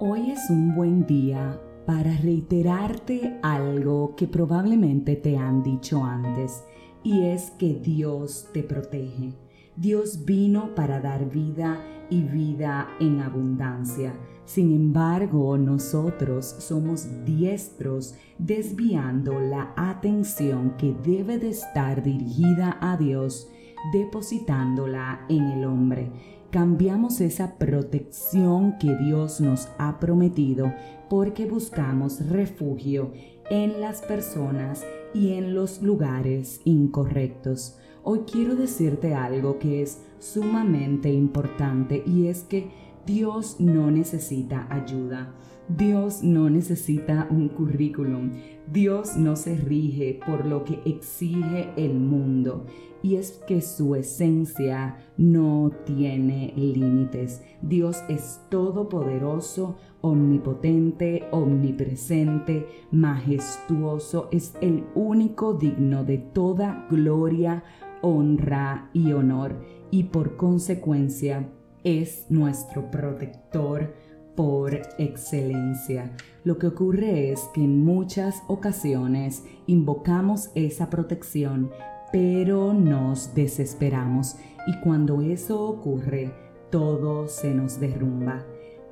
Hoy es un buen día para reiterarte algo que probablemente te han dicho antes y es que Dios te protege. Dios vino para dar vida y vida en abundancia. Sin embargo, nosotros somos diestros desviando la atención que debe de estar dirigida a Dios, depositándola en el hombre cambiamos esa protección que Dios nos ha prometido porque buscamos refugio en las personas y en los lugares incorrectos. Hoy quiero decirte algo que es sumamente importante y es que Dios no necesita ayuda. Dios no necesita un currículum. Dios no se rige por lo que exige el mundo. Y es que su esencia no tiene límites. Dios es todopoderoso, omnipotente, omnipresente, majestuoso. Es el único digno de toda gloria, honra y honor. Y por consecuencia es nuestro protector por excelencia. Lo que ocurre es que en muchas ocasiones invocamos esa protección, pero nos desesperamos y cuando eso ocurre, todo se nos derrumba.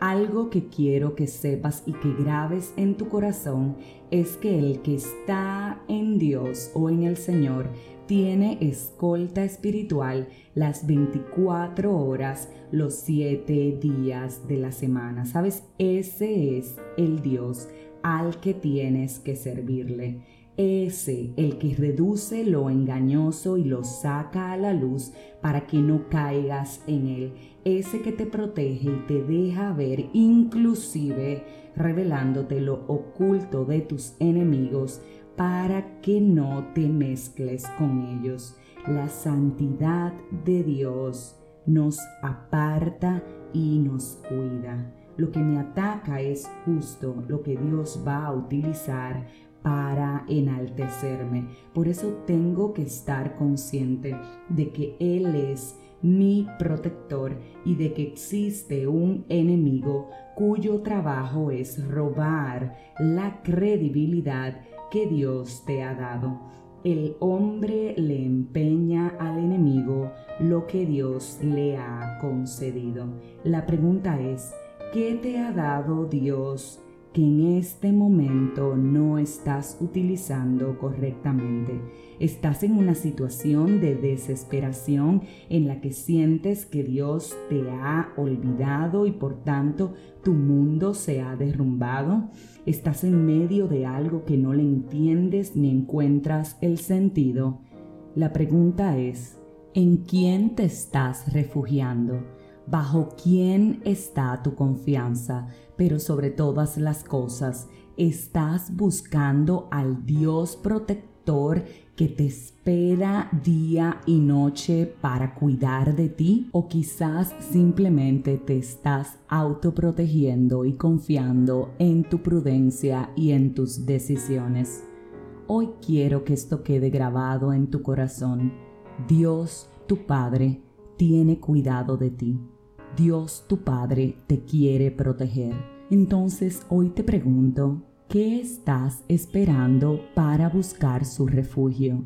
Algo que quiero que sepas y que grabes en tu corazón es que el que está en Dios o en el Señor tiene escolta espiritual las 24 horas, los 7 días de la semana. ¿Sabes? Ese es el Dios al que tienes que servirle. Ese, el que reduce lo engañoso y lo saca a la luz para que no caigas en él. Ese que te protege y te deja ver, inclusive revelándote lo oculto de tus enemigos para que no te mezcles con ellos. La santidad de Dios nos aparta y nos cuida. Lo que me ataca es justo lo que Dios va a utilizar para enaltecerme. Por eso tengo que estar consciente de que Él es mi protector y de que existe un enemigo cuyo trabajo es robar la credibilidad que Dios te ha dado. El hombre le empeña al enemigo lo que Dios le ha concedido. La pregunta es, ¿qué te ha dado Dios que en este momento no estás utilizando correctamente. Estás en una situación de desesperación en la que sientes que Dios te ha olvidado y por tanto tu mundo se ha derrumbado. Estás en medio de algo que no le entiendes ni encuentras el sentido. La pregunta es, ¿en quién te estás refugiando? bajo quién está tu confianza, pero sobre todas las cosas, estás buscando al Dios protector que te espera día y noche para cuidar de ti o quizás simplemente te estás autoprotegiendo y confiando en tu prudencia y en tus decisiones. Hoy quiero que esto quede grabado en tu corazón. Dios, tu Padre, tiene cuidado de ti. Dios tu Padre te quiere proteger. Entonces hoy te pregunto, ¿qué estás esperando para buscar su refugio?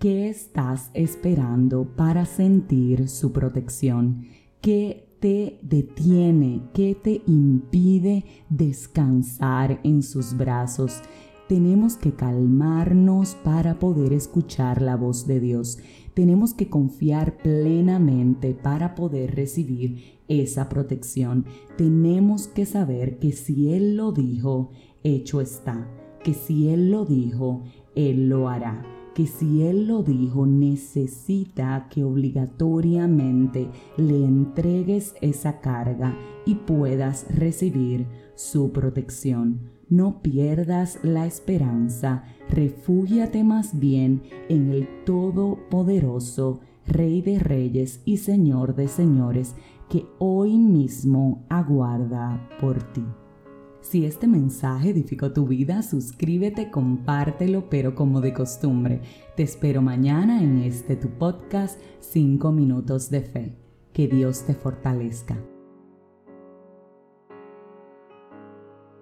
¿Qué estás esperando para sentir su protección? ¿Qué te detiene? ¿Qué te impide descansar en sus brazos? Tenemos que calmarnos para poder escuchar la voz de Dios. Tenemos que confiar plenamente para poder recibir esa protección. Tenemos que saber que si Él lo dijo, hecho está. Que si Él lo dijo, Él lo hará que si Él lo dijo, necesita que obligatoriamente le entregues esa carga y puedas recibir su protección. No pierdas la esperanza, refúgiate más bien en el Todopoderoso, Rey de Reyes y Señor de Señores, que hoy mismo aguarda por ti. Si este mensaje edificó tu vida, suscríbete, compártelo, pero como de costumbre. Te espero mañana en este tu podcast 5 minutos de fe. Que Dios te fortalezca.